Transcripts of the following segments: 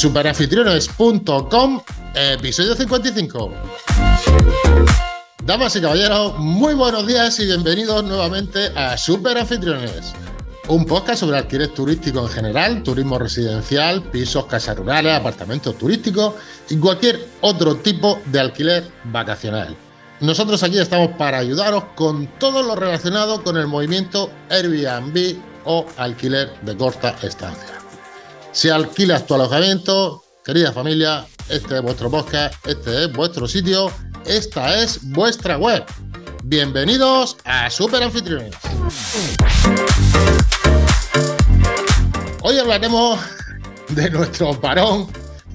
superanfitriones.com, episodio 55. Damas y caballeros, muy buenos días y bienvenidos nuevamente a Super Anfitriones, un podcast sobre alquiler turístico en general, turismo residencial, pisos, casas rurales, apartamentos turísticos y cualquier otro tipo de alquiler vacacional. Nosotros aquí estamos para ayudaros con todo lo relacionado con el movimiento Airbnb o alquiler de corta estancia. Si alquilas tu alojamiento, querida familia, este es vuestro podcast, este es vuestro sitio, esta es vuestra web. Bienvenidos a Super Anfitriones. Hoy hablaremos de nuestro parón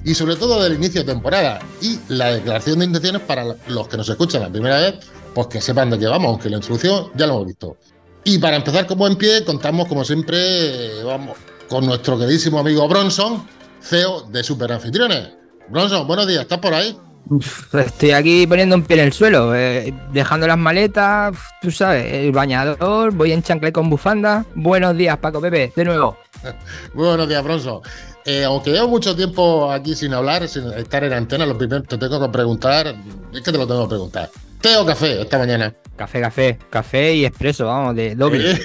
y sobre todo del inicio de temporada y la declaración de intenciones para los que nos escuchan la primera vez, pues que sepan de qué vamos, aunque la introducción ya lo hemos visto. Y para empezar como en pie, contamos como siempre, vamos, con nuestro queridísimo amigo Bronson, CEO de Super Anfitriones. Bronson, buenos días, ¿estás por ahí? Estoy aquí poniendo un pie en el suelo, eh, dejando las maletas, tú sabes, el bañador, voy en chancle con bufanda. Buenos días, Paco Pepe, de nuevo. Muy buenos días, Bronson. Eh, aunque llevo mucho tiempo aquí sin hablar, sin estar en antena, lo primero que te tengo que preguntar, es que te lo tengo que preguntar. ¿Té o café esta mañana? Café, café, café y expreso, vamos, de doble.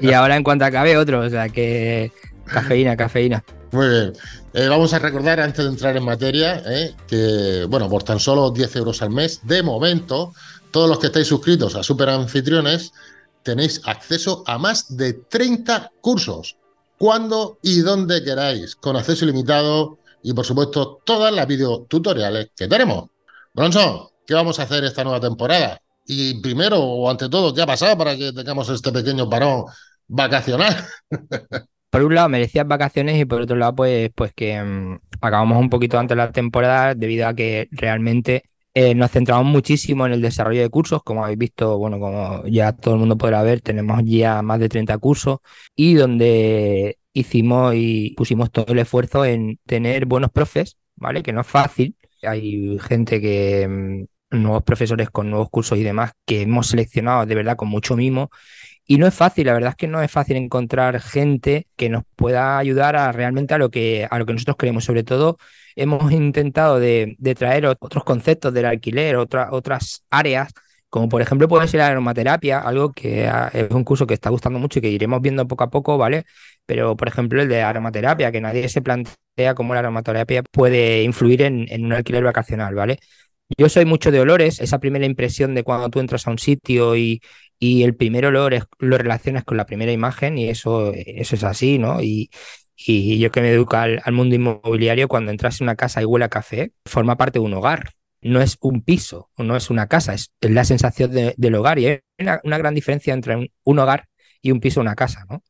y ahora en cuanto acabe otro, o sea que cafeína, cafeína. Muy bien. Eh, vamos a recordar, antes de entrar en materia, eh, que, bueno, por tan solo 10 euros al mes, de momento, todos los que estáis suscritos a Super Anfitriones tenéis acceso a más de 30 cursos, cuando y donde queráis, con acceso ilimitado y, por supuesto, todas las videotutoriales que tenemos. Bronson, ¿qué vamos a hacer esta nueva temporada? Y primero, o ante todo, ¿qué ha pasado para que tengamos este pequeño parón vacacional? por un lado merecías vacaciones y por otro lado pues, pues que mm, acabamos un poquito antes la temporada debido a que realmente eh, nos centramos muchísimo en el desarrollo de cursos, como habéis visto, bueno, como ya todo el mundo podrá ver, tenemos ya más de 30 cursos y donde hicimos y pusimos todo el esfuerzo en tener buenos profes, ¿vale? Que no es fácil. Hay gente que mm, nuevos profesores con nuevos cursos y demás que hemos seleccionado de verdad con mucho mimo. Y no es fácil, la verdad es que no es fácil encontrar gente que nos pueda ayudar a realmente a lo que, a lo que nosotros queremos. Sobre todo, hemos intentado de, traer otros conceptos del alquiler, otras áreas, como por ejemplo puede ser la aromaterapia, algo que es un curso que está gustando mucho y que iremos viendo poco a poco, ¿vale? Pero, por ejemplo, el de aromaterapia, que nadie se plantea cómo la aromaterapia puede influir en un alquiler vacacional, ¿vale? Yo soy mucho de olores, esa primera impresión de cuando tú entras a un sitio y, el primer olor lo relacionas con la primera imagen y eso, eso es así, ¿no? Y, yo que me educo al, mundo inmobiliario, cuando entras en una casa y huele a café, forma parte de un hogar. No es un piso, no es una casa, es, la sensación del hogar. Y hay una, gran diferencia entre un, un, hogar y un piso, una casa, ¿no?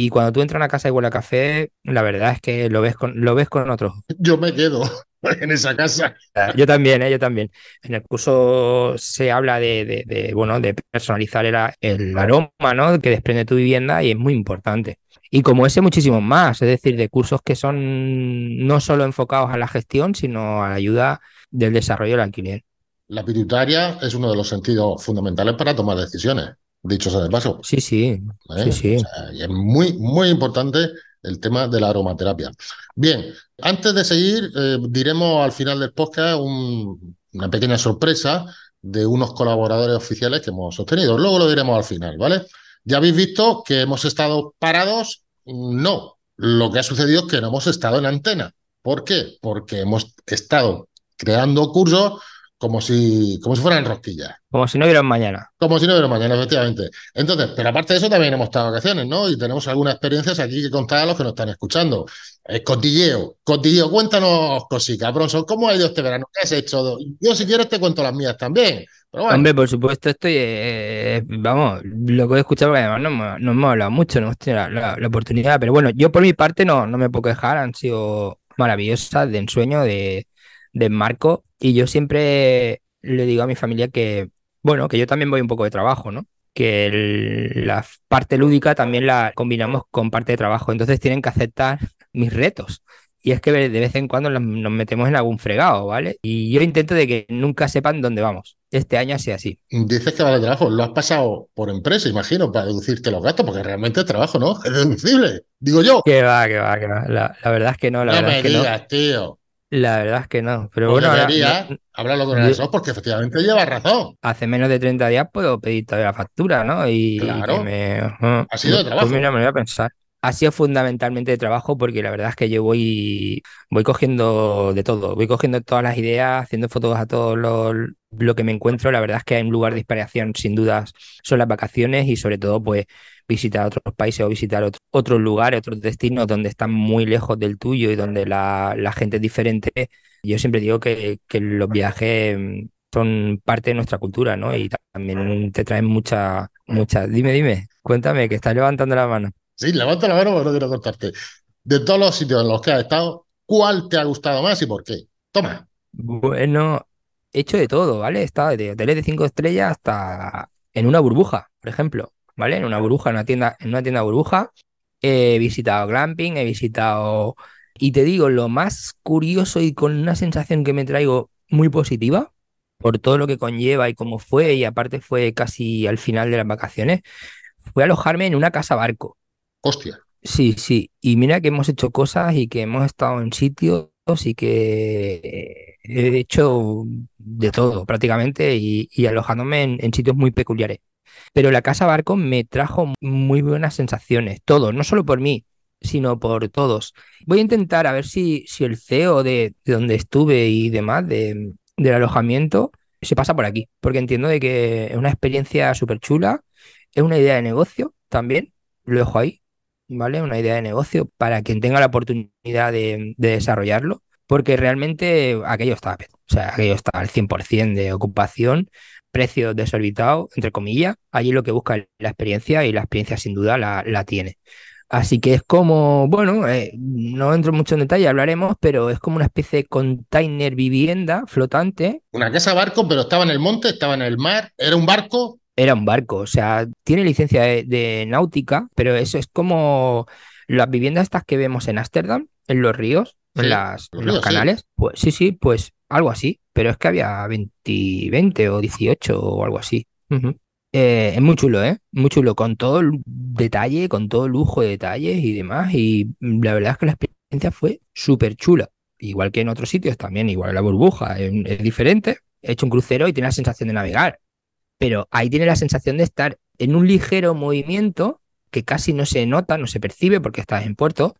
Y cuando tú entras a una casa y huele a café, la verdad es que lo ves con, lo ves con otros. Yo me quedo en esa casa. Yo también, ¿eh? yo también. En el curso se habla de, bueno, de personalizar el, el, aroma ¿no? que desprende tu vivienda y es muy importante. Y como ese, muchísimos más, es decir, de cursos que son no solo enfocados a la gestión, sino a la ayuda del desarrollo del alquiler. La pituitaria es uno de los sentidos fundamentales para tomar decisiones dicho sea de paso. Sí, sí. ¿Eh? sí, sí. es muy, muy importante el tema de la aromaterapia. Bien, antes de seguir, eh, diremos al final del podcast una pequeña sorpresa de unos colaboradores oficiales que hemos sostenido. Luego lo diremos al final, ¿vale? Ya habéis visto que hemos estado parados. No, lo que ha sucedido es que no hemos estado en antena. ¿Por qué? Porque hemos estado creando cursos como si, como si fueran rosquillas. Como si no hubiera mañana. Como si no hubiera mañana, efectivamente. Entonces, pero aparte de eso, también hemos estado vacaciones, ¿no? Y tenemos algunas experiencias aquí que contar a los que nos están escuchando. Eh, cotilleo, cotilleo, cuéntanos cositas, Bronson, ¿cómo ha ido este verano? ¿Qué has hecho? Yo, si quieres, te cuento las mías también. Hombre, por supuesto, estoy, eh, vamos, lo que he escuchado, además no, no, hemos hablado mucho, no hemos tenido la, oportunidad, pero bueno, yo por mi parte no, no me puedo quejar, han sido maravillosas, de ensueño, de, de marco y yo siempre le digo a mi familia que, bueno, que yo también voy un poco de trabajo, ¿no? Que la parte lúdica también la combinamos con parte de trabajo. Entonces tienen que aceptar mis retos. Y es que de vez en cuando nos metemos en algún fregado, ¿vale? Y yo intento de que nunca sepan dónde vamos. este año sea así. Dices que vale trabajo, lo has pasado por empresa, imagino, para deducirte los gastos, porque realmente es trabajo, ¿no? Es deducible, digo yo. Que va, que va, que va. La, verdad es que no, la no verdad me es que digas, no. tío. La verdad es que no. Pero Pues bueno, ahora, deberías no- hablarlo con el porque efectivamente lleva razón. hace menos de 30 días puedo pedir todavía la factura, ¿no? Y Claro. me. Ha sido de Pues trabajo. mira, me lo voy a pensar. Ha sido fundamentalmente de trabajo porque la verdad es que yo voy, voy cogiendo de todo, voy cogiendo todas las ideas, haciendo fotos a todo lo, lo que me encuentro. La verdad es que hay un lugar de inspiración, sin dudas, son las vacaciones y sobre todo, pues, visitar otros países o visitar otro- otros lugares, otros destinos donde están muy lejos del tuyo y donde la, la gente es diferente. Yo siempre digo que, que los viajes mm, son parte de nuestra cultura, ¿no? Y también te traen mucha, mucha. Dime, dime, cuéntame, que estás levantando la mano. Sí, levanta la mano, pero no quiero cortarte. De todos los sitios en los que has estado, ¿cuál te ha gustado más y por qué? Toma. Bueno, he hecho de todo, ¿vale? He estado de hoteles de cinco estrellas hasta en una burbuja, por ejemplo, ¿vale? En una burbuja, en una tienda, en una tienda burbuja. He visitado glamping, he visitado... Y te digo, lo más curioso y con una sensación que me traigo muy positiva, por todo lo que conlleva y cómo fue, y aparte fue casi al final de las vacaciones, fue alojarme en una casa barco. Hostia. Sí, sí, y mira que hemos hecho cosas y que hemos estado en sitios y que he hecho de todo prácticamente y, y alojándome en, en sitios muy peculiares. Pero la casa barco me trajo muy buenas sensaciones, todos, no solo por mí, sino por todos. Voy a intentar a ver si, si el CEO de, de donde estuve y demás, de, del alojamiento, se pasa por aquí, porque entiendo de que es una experiencia súper chula, es una idea de negocio también, lo dejo ahí, ¿vale? Una idea de negocio para quien tenga la oportunidad de, de desarrollarlo, porque realmente aquello está, o sea, aquello está al 100% de ocupación, precio desorbitado, entre comillas, allí lo que busca es la experiencia y la experiencia sin duda la, la tiene. Así que es como, bueno, eh, no entro mucho en detalle, hablaremos, pero es como una especie de container vivienda flotante. Una casa barco, pero estaba en el monte, estaba en el mar, era un barco. Era un barco, o sea, tiene licencia de, de náutica, pero eso es como las viviendas estas que vemos en Ámsterdam, en los ríos, Sí, en, las, los en los ríos, sí. canales. Pues sí, sí, pues algo así, pero es que había 20, 20 o 18 o algo así. Eh, es muy chulo, ¿eh? Muy chulo, con todo el detalle, con todo el lujo de detalles y demás. Y la verdad es que la experiencia fue súper chula. Igual que en otros sitios también, igual la burbuja es, es diferente. He hecho un crucero y tiene la sensación de navegar. Pero ahí tiene la sensación de estar en un ligero movimiento que casi no se nota, no se percibe porque estás en puerto,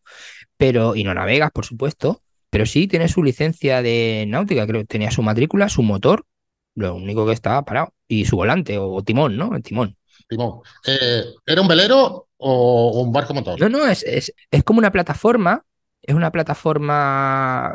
pero, y no navegas, por supuesto, pero sí tiene su licencia de náutica, creo que tenía su matrícula, su motor, lo único que estaba parado, y su volante o timón, ¿no? El timón. Timón. Eh, ¿Era un velero o, un barco motor? No, no, es, es, es como una plataforma, es una plataforma,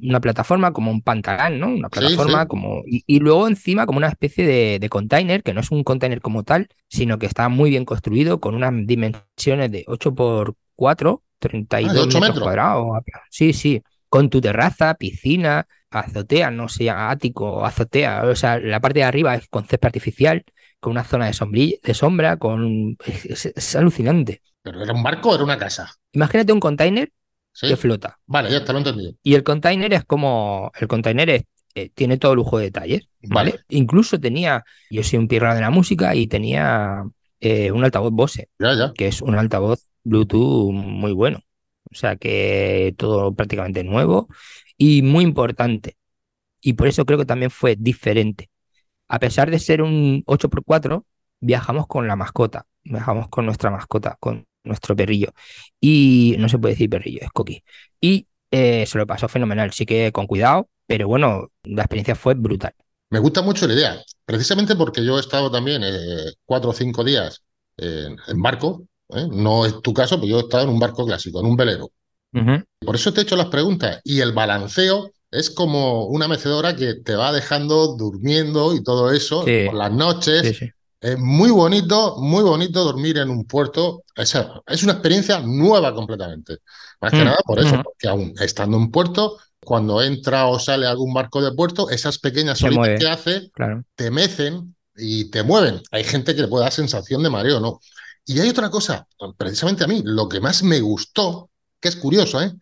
una plataforma como un pantalán, ¿no? Una plataforma sí. como, y, y luego encima como una especie de, de container, que no es un container como tal, sino que está muy bien construido con unas dimensiones de 8 por 4, 32 Ah, de 8 metros metros. cuadrados. Sí, sí, con tu terraza, piscina, azotea, no llama ático o azotea, o sea, la parte de arriba es con césped artificial, con una zona de, sombrilla, de sombra, con... Es, es- alucinante. ¿Pero era un barco o era una casa? Imagínate un container ¿Sí? que flota. Vale, ya te lo he entendido. Y el container es como. El container es- eh, tiene todo lujo de detalles, ¿vale? Vale. Incluso tenía. Yo soy un pirra de la música y tenía eh, un altavoz Bose, Ya, ya. que es un altavoz Bluetooth muy bueno. O sea que todo prácticamente nuevo y muy importante. Y por eso creo que también fue diferente. A pesar de ser un 8x4, viajamos con la mascota. Viajamos con nuestra mascota, con nuestro perrillo. Y no se puede decir perrillo, es Coqui. Y eh, se lo pasó fenomenal. Sí que con cuidado, pero bueno, la experiencia fue brutal. Me gusta mucho la idea, precisamente porque yo he estado también eh, cuatro o cinco días en, en barco. ¿Eh? No es tu caso, pero yo he estado en un barco clásico, en un velero. Por eso te he hecho las preguntas. Y el balanceo es como una mecedora que te va dejando durmiendo y todo eso Sí. por las noches. Sí, sí. Es muy bonito, muy bonito dormir en un puerto. Es, es una experiencia nueva completamente. Más que Mm, nada por eso, ujú. porque aún estando en puerto, cuando entra o sale algún barco de puerto, esas pequeñas olitas que hace Claro. te mecen y te mueven. Hay gente que le puede dar sensación de mareo, ¿no? Y hay otra cosa, precisamente a mí, lo que más me gustó, que es curioso, ¿eh?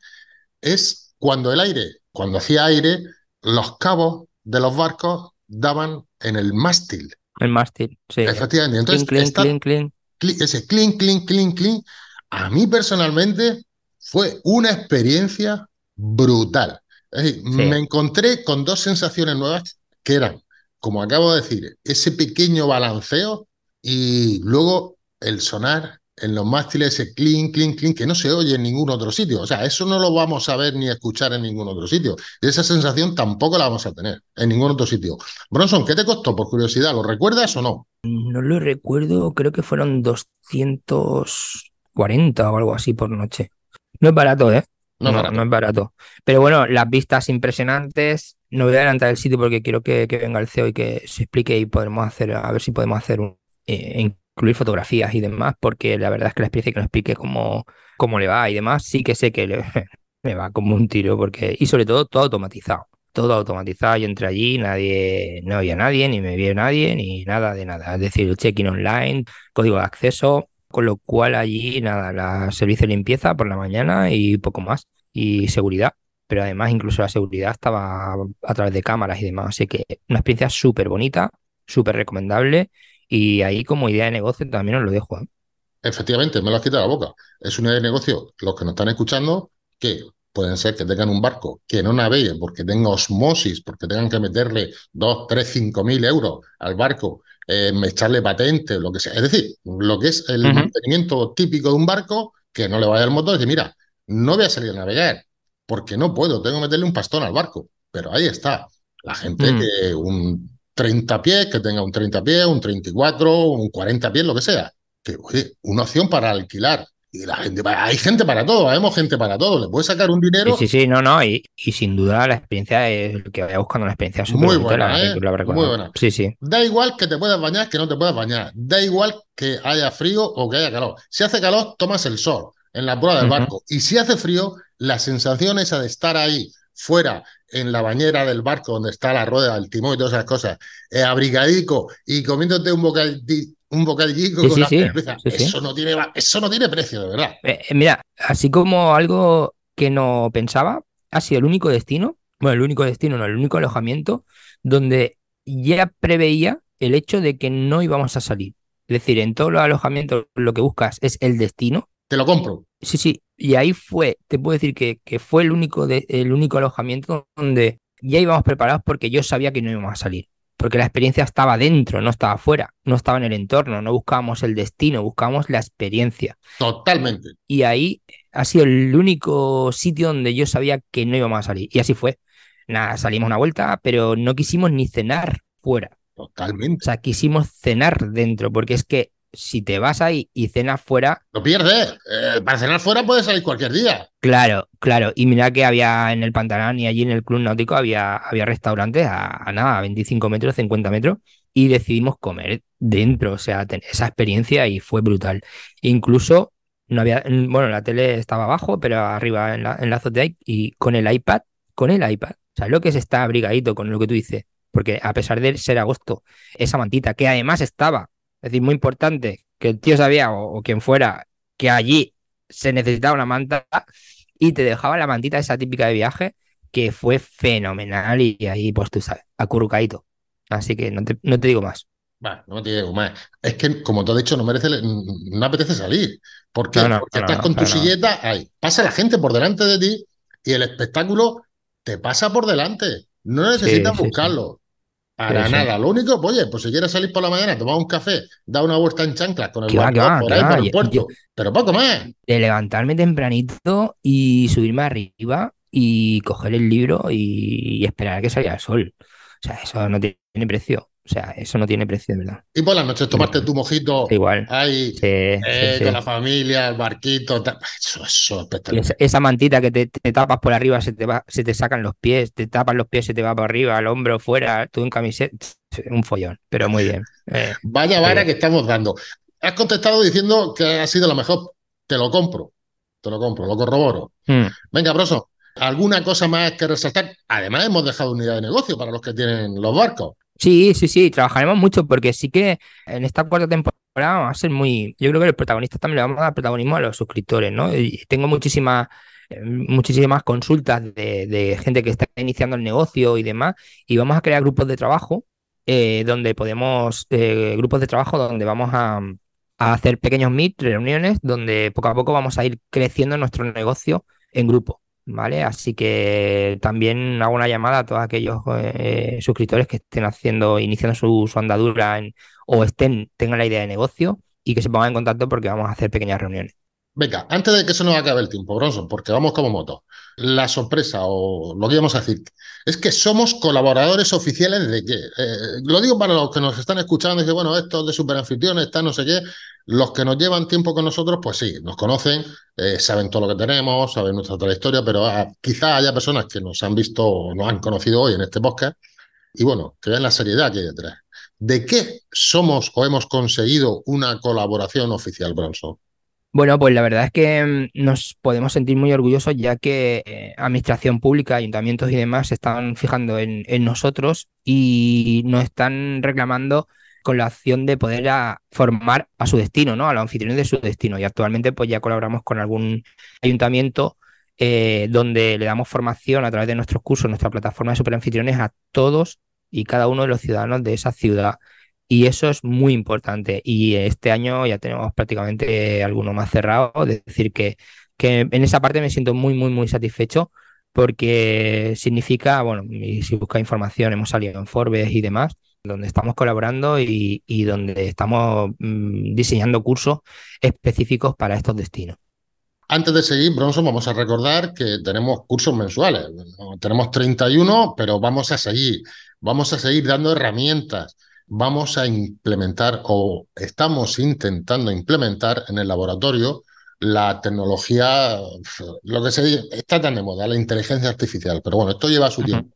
Es cuando el aire, cuando hacía aire, los cabos de los barcos daban en el mástil. El mástil, sí. Efectivamente. Entonces, clean, clean, ese clean, clean, clean, clean, a mí personalmente fue una experiencia brutal. Es decir, me encontré con dos sensaciones nuevas que eran, como acabo de decir, ese pequeño balanceo y luego el sonar en los mástiles, ese clink, clink, clink, que no se oye en ningún otro sitio. O sea, eso no lo vamos a ver ni a escuchar en ningún otro sitio. Y esa sensación tampoco la vamos a tener en ningún otro sitio. Bronson, ¿qué te costó por curiosidad? ¿Lo recuerdas o no? No lo recuerdo, creo que fueron 240 o algo así por noche. No es barato, ¿eh? No, no, es barato. Pero bueno, las vistas impresionantes. No voy a adelantar el sitio porque quiero que, venga el CEO y que se explique y podremos hacer, a ver si podemos hacer un, eh, incluir fotografías y demás, porque la verdad es que la experiencia que nos explique cómo, cómo le va y demás, sí que sé que me va como un tiro, porque, y sobre todo todo automatizado. Todo automatizado, yo entré allí, nadie, no había nadie, ni me vio nadie, ni nada de nada. Es decir, check-in online, código de acceso, con lo cual allí nada, la servicio de limpieza por la mañana y poco más, y seguridad, pero además incluso la seguridad estaba a través de cámaras y demás, así que una experiencia súper bonita, súper recomendable, y ahí como idea de negocio también os lo dejo. ¿eh? Efectivamente, me lo has quitado la boca. Es una idea de negocio, los que nos están escuchando, que pueden ser que tengan un barco que no navegue porque tenga osmosis, porque tengan que meterle 2, 3, 5 mil euros al barco eh, echarle patente, lo que sea. Es decir, lo que es el mantenimiento típico de un barco, que no le vaya el motor y decir, mira, no voy a salir a navegar, porque no puedo, tengo que meterle un pastón al barco. Pero ahí está. La gente mm. que un 30 pies, que tenga un 30 pies, un 34, un 40 pies, lo que sea. Que, oye, una opción para alquilar y la gente, hay gente para todo, vemos gente para todo, le puedes sacar un dinero. Sí, sí, no, no, y, y sin duda la experiencia es que vaya buscando una experiencia muy buena, ¿eh? muy buena. Sí, sí. Da igual que te puedas bañar, que no te puedas bañar, da igual que haya frío o que haya calor. Si hace calor, tomas el sol en la prueba del barco, y si hace frío, la sensación esa de estar ahí fuera en la bañera del barco donde está la rueda, el timón y todas esas cosas, eh, abrigadico y comiéndote un bocadillo un bocadillo con eso, no tiene, eso no tiene precio, de verdad. Eh, eh, mira, así como algo que no pensaba, ha sido el único destino, bueno, el único destino, no, el único alojamiento donde ya preveía el hecho de que no íbamos a salir. Es decir, en todos los alojamientos lo que buscas es el destino. Te lo compro. Sí, sí. Y ahí fue, te puedo decir que, que fue el único, de, el único alojamiento donde ya íbamos preparados porque yo sabía que no íbamos a salir porque la experiencia estaba dentro, no estaba afuera, no estaba en el entorno, no buscábamos el destino, buscábamos la experiencia. Totalmente. Y ahí ha sido el único sitio donde yo sabía que no íbamos a salir. Y así fue. Nada, salimos una vuelta, pero no quisimos ni cenar fuera. Totalmente. O sea, quisimos cenar dentro, porque es que si te vas ahí y cenas fuera. Lo pierdes. Eh, para cenar fuera puedes salir cualquier día. Claro, claro. Y mira que había en el Pantanal y allí en el Club Náutico había, había restaurantes a, nada, a 25 metros, 50 metros. Y decidimos comer dentro, o sea, tener esa experiencia y fue brutal. Incluso no había, bueno, la tele estaba abajo, pero arriba en la, en la azotea y con el iPad, con el iPad. O sea, lo que es está abrigadito con lo que tú dices. Porque a pesar de ser agosto, esa mantita que además estaba es decir, muy importante que el tío sabía o, quien fuera que allí se necesitaba una manta y te dejaba la mantita esa típica de viaje que fue fenomenal y ahí pues tú sabes, acurrucadito. Así que no te, no te digo más. no te digo más. Es que, como te he dicho, no merece, no apetece salir. Porque estás con tu silleta ahí. Pasa la gente por delante de ti y el espectáculo te pasa por delante. No necesitas buscarlo. Para nada. Lo único, oye, pues si quieres salir por la mañana, tomar un café, dar una vuelta en chanclas con el barco por ahí, por el puerto. pero poco más. De levantarme tempranito y subirme arriba y coger el libro y, esperar a que salga el sol. O sea, eso no tiene precio. O sea, eso no tiene precio, de verdad. Y por las noches tomarte tu mojito. Igual. Ahí, eh, con la familia, el barquito. Eso, eso espectacular. Esa, mantita que te, tapas por arriba, se te, va, se te sacan los pies, te tapas los pies, se te va por arriba, el hombro fuera, tú en camiseta. Un follón, pero muy bien. Eh, Vaya vara que estamos dando. Has contestado diciendo que ha sido lo mejor. Te lo compro. Te lo compro, lo corroboro. Hmm. Venga, Broso. ¿Alguna cosa más que resaltar? Además, hemos dejado unidad de negocio para los que tienen los barcos. Sí, sí, sí, trabajaremos mucho porque sí que en esta cuarta temporada va a ser muy. Yo creo que los protagonistas también le vamos a dar protagonismo a los suscriptores, ¿no? Y tengo muchísimas, eh, muchísimas consultas de, gente que está iniciando el negocio y demás, y vamos a crear grupos de trabajo eh, donde podemos, eh, grupos de trabajo donde vamos a, a hacer pequeños meet, reuniones, donde poco a poco vamos a ir creciendo nuestro negocio en grupo. ¿Vale? Así que también hago una llamada a todos aquellos eh, suscriptores que estén haciendo, iniciando su, andadura o estén, tengan la idea de negocio y que se pongan en contacto porque vamos a hacer pequeñas reuniones. Venga, antes de que se nos acabe el tiempo, Bronson, porque vamos como moto, la sorpresa o lo que íbamos a decir es que somos colaboradores oficiales de qué. Eh, lo digo para los que nos están escuchando y que, bueno, estos de superanfitriones, está no sé qué. Los que nos llevan tiempo con nosotros, pues sí, nos conocen, eh, saben todo lo que tenemos, saben nuestra trayectoria, pero ah, quizá haya personas que nos han visto o nos han conocido hoy en este podcast y bueno, que vean la seriedad que hay detrás. ¿De qué somos o hemos conseguido una colaboración oficial, Bronson? Bueno, pues la verdad es que mm, nos podemos sentir muy orgullosos ya que eh, administración pública, ayuntamientos y demás se están fijando en, en nosotros y nos están reclamando con la opción de poder formar a su destino, ¿no? A los anfitriones de su destino. Y actualmente pues ya colaboramos con algún ayuntamiento eh, donde le damos formación a través de nuestros cursos, nuestra plataforma de superanfitriones a todos y cada uno de los ciudadanos de esa ciudad. Y eso es muy importante. Y este año ya tenemos prácticamente alguno más cerrado. Es decir, que, que en esa parte me siento muy, muy, muy satisfecho porque significa, bueno, si busca información, hemos salido en Forbes y demás, donde estamos colaborando y, donde estamos mm, diseñando cursos específicos para estos destinos. Antes de seguir, Bronson, vamos a recordar que tenemos cursos mensuales. Tenemos 31, pero vamos a seguir. Vamos a seguir dando herramientas. Vamos a implementar o estamos intentando implementar en el laboratorio la tecnología, lo que se está tan de moda, la inteligencia artificial. Pero bueno, esto lleva su tiempo.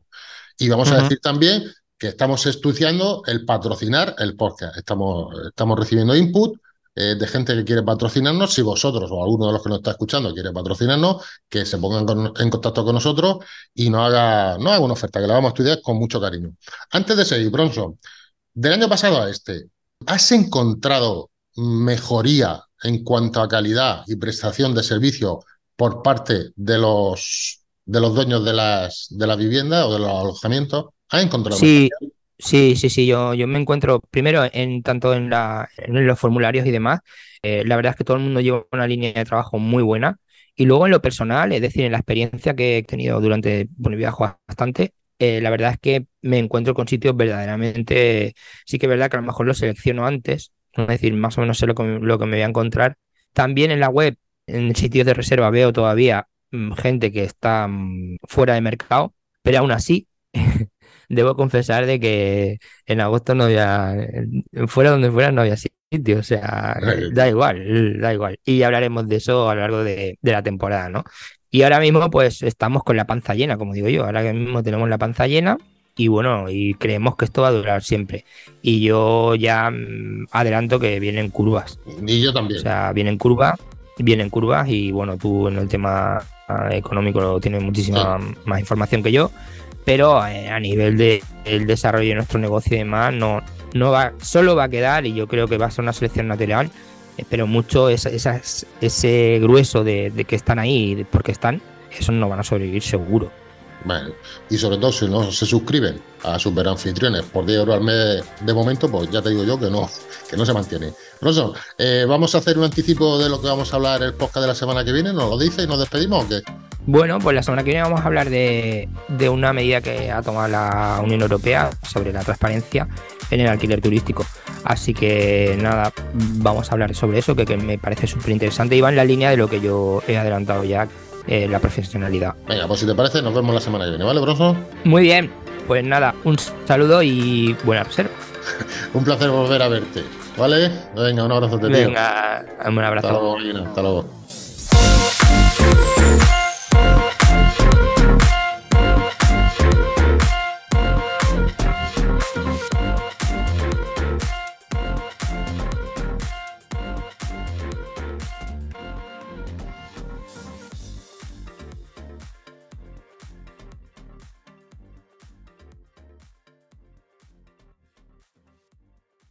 Y vamos a decir también que estamos estudiando el patrocinar el podcast. Estamos, estamos recibiendo input eh, de gente que quiere patrocinarnos. Si vosotros o alguno de los que nos está escuchando quiere patrocinarnos, que se pongan en contacto con nosotros y nos haga, no haga una oferta, que la vamos a estudiar con mucho cariño. Antes de seguir, Bronson, del año pasado a este, ¿has encontrado mejoría en cuanto a calidad y prestación de servicio por parte de los, de los dueños de las, de la vivienda o de los alojamientos? Sí, sí, sí, sí. Yo, yo me encuentro primero en tanto en, la, en los formularios y demás. Eh, la verdad es que todo el mundo lleva una línea de trabajo muy buena. Y luego en lo personal, es decir, en la experiencia que he tenido durante, bueno, viajo bastante, eh, la verdad es que me encuentro con sitios verdaderamente, sí que es verdad que a lo mejor los selecciono antes, es decir, más o menos sé lo que, lo que me voy a encontrar. También en la web, en sitios de reserva, veo todavía mm, gente que está mm, fuera de mercado, pero aún así debo confesar de que en agosto no había, fuera donde fuera no había sitio, o sea, da igual, da igual. Y hablaremos de eso a lo largo de, la temporada, ¿no? Y ahora mismo pues estamos con la panza llena, como digo yo, ahora mismo tenemos la panza llena y bueno, y creemos que esto va a durar siempre. Y yo ya mm, adelanto que vienen curvas. Y yo también. O sea, vienen curvas, vienen curvas y bueno, tú en el tema ah, económico tienes muchísima más información que yo pero eh, a nivel del desarrollo de nuestro negocio y demás, no, no va, solo va a quedar, y yo creo que va a ser una selección natural, pero mucho ese grueso de, de, que están ahí, porque están, esos no van a sobrevivir seguro. Bueno, y sobre todo si no se suscriben a Super Anfitriones por 10 euros al mes de momento, pues ya te digo yo que no, que no se mantiene. Rosso, eh, ¿vamos a hacer un anticipo de lo que vamos a hablar el podcast de la semana que viene? ¿Nos lo dice y nos despedimos o qué? Bueno, pues la semana que viene vamos a hablar de, de una medida que ha tomado la Unión Europea sobre la transparencia en el alquiler turístico. Así que nada, vamos a hablar sobre eso, que, que me parece súper interesante y va en la línea de lo que yo he adelantado ya eh, la profesionalidad. Venga, pues si te parece, nos vemos la semana que viene, ¿vale, Broso? Muy bien, pues nada, un saludo y buena reserva. un placer volver a verte, ¿vale? Venga, un abrazo, te Venga, un abrazo. Hasta luego, Hasta luego.